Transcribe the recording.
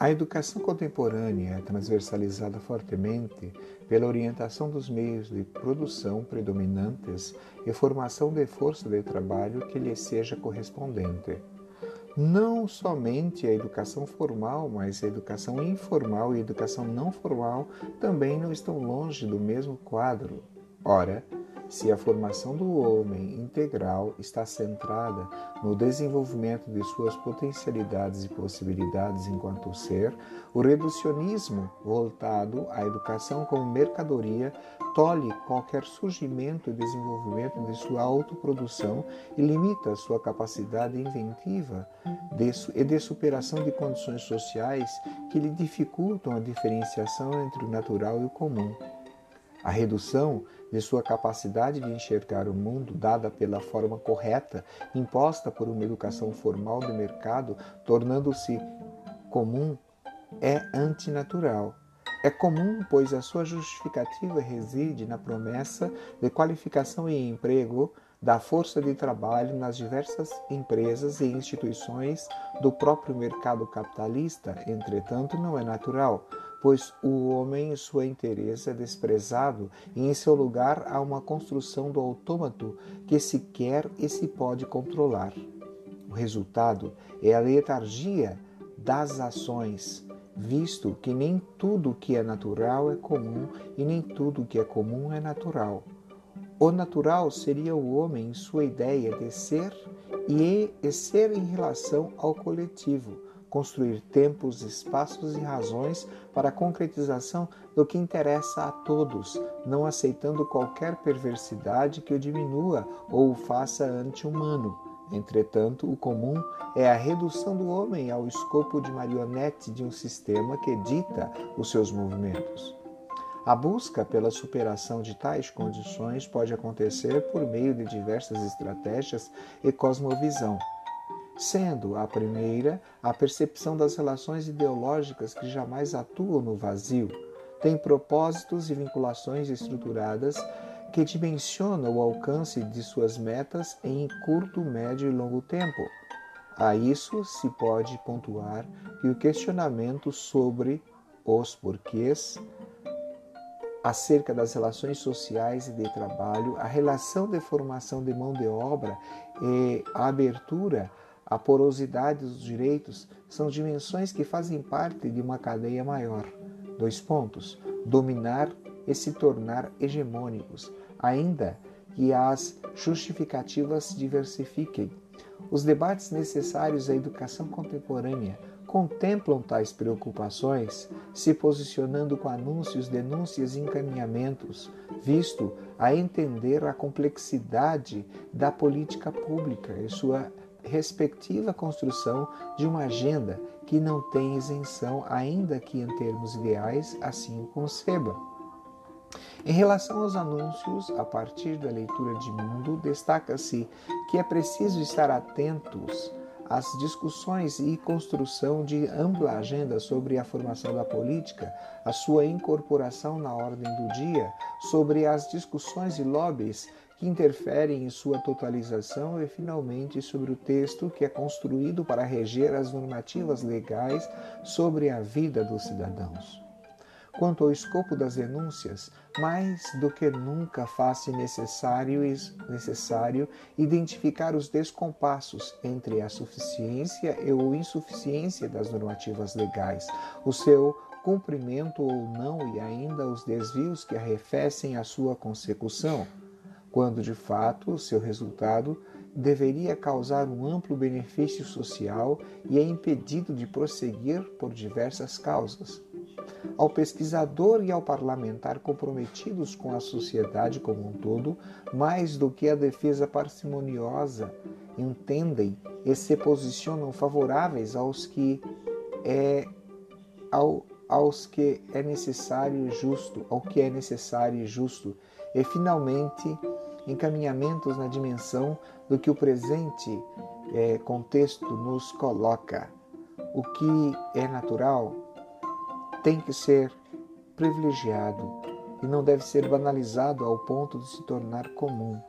A educação contemporânea é transversalizada fortemente pela orientação dos meios de produção predominantes e formação de força de trabalho que lhe seja correspondente. Não somente a educação formal, mas a educação informal e a educação não formal também não estão longe do mesmo quadro. Ora, se a formação do homem integral está centrada no desenvolvimento de suas potencialidades e possibilidades enquanto ser, o reducionismo voltado à educação como mercadoria tolhe qualquer surgimento e desenvolvimento de sua autoprodução e limita sua capacidade inventiva e de superação de condições sociais que lhe dificultam a diferenciação entre o natural e o comum. A redução de sua capacidade de enxergar o mundo dada pela forma correta, imposta por uma educação formal de mercado, tornando-se comum, é antinatural. É comum, pois a sua justificativa reside na promessa de qualificação e emprego da força de trabalho nas diversas empresas e instituições do próprio mercado capitalista, entretanto, não é natural pois o homem em sua inteireza é desprezado e em seu lugar há uma construção do autômato que se quer e se pode controlar. O resultado é a letargia das ações, visto que nem tudo que é natural é comum e nem tudo que é comum é natural. O natural seria o homem em sua ideia de ser e ser em relação ao coletivo construir tempos, espaços e razões para a concretização do que interessa a todos, não aceitando qualquer perversidade que o diminua ou o faça anti-humano. Entretanto, o comum é a redução do homem ao escopo de marionete de um sistema que dita os seus movimentos. A busca pela superação de tais condições pode acontecer por meio de diversas estratégias e cosmovisão sendo a primeira a percepção das relações ideológicas que jamais atuam no vazio, tem propósitos e vinculações estruturadas que dimensionam o alcance de suas metas em curto, médio e longo tempo. A isso se pode pontuar que o questionamento sobre os porquês acerca das relações sociais e de trabalho, a relação de formação de mão de obra e a abertura a porosidade dos direitos são dimensões que fazem parte de uma cadeia maior. Dois pontos: dominar e se tornar hegemônicos, ainda que as justificativas diversifiquem. Os debates necessários à educação contemporânea contemplam tais preocupações, se posicionando com anúncios, denúncias e encaminhamentos, visto a entender a complexidade da política pública e sua respectiva construção de uma agenda que não tem isenção, ainda que em termos ideais assim o conceba. Em relação aos anúncios, a partir da leitura de mundo, destaca-se que é preciso estar atentos às discussões e construção de ampla agenda sobre a formação da política, a sua incorporação na ordem do dia, sobre as discussões e lobbies que interferem em sua totalização e, finalmente, sobre o texto que é construído para reger as normativas legais sobre a vida dos cidadãos. Quanto ao escopo das denúncias, mais do que nunca faz-se necessário, necessário identificar os descompassos entre a suficiência e ou insuficiência das normativas legais, o seu cumprimento ou não e ainda os desvios que arrefecem a sua consecução quando de fato o seu resultado deveria causar um amplo benefício social e é impedido de prosseguir por diversas causas. Ao pesquisador e ao parlamentar comprometidos com a sociedade como um todo, mais do que a defesa parcimoniosa, entendem e se posicionam favoráveis aos que é ao, aos que é necessário e justo, ao que é necessário e justo, e finalmente encaminhamentos na dimensão do que o presente é, contexto nos coloca. O que é natural tem que ser privilegiado e não deve ser banalizado ao ponto de se tornar comum.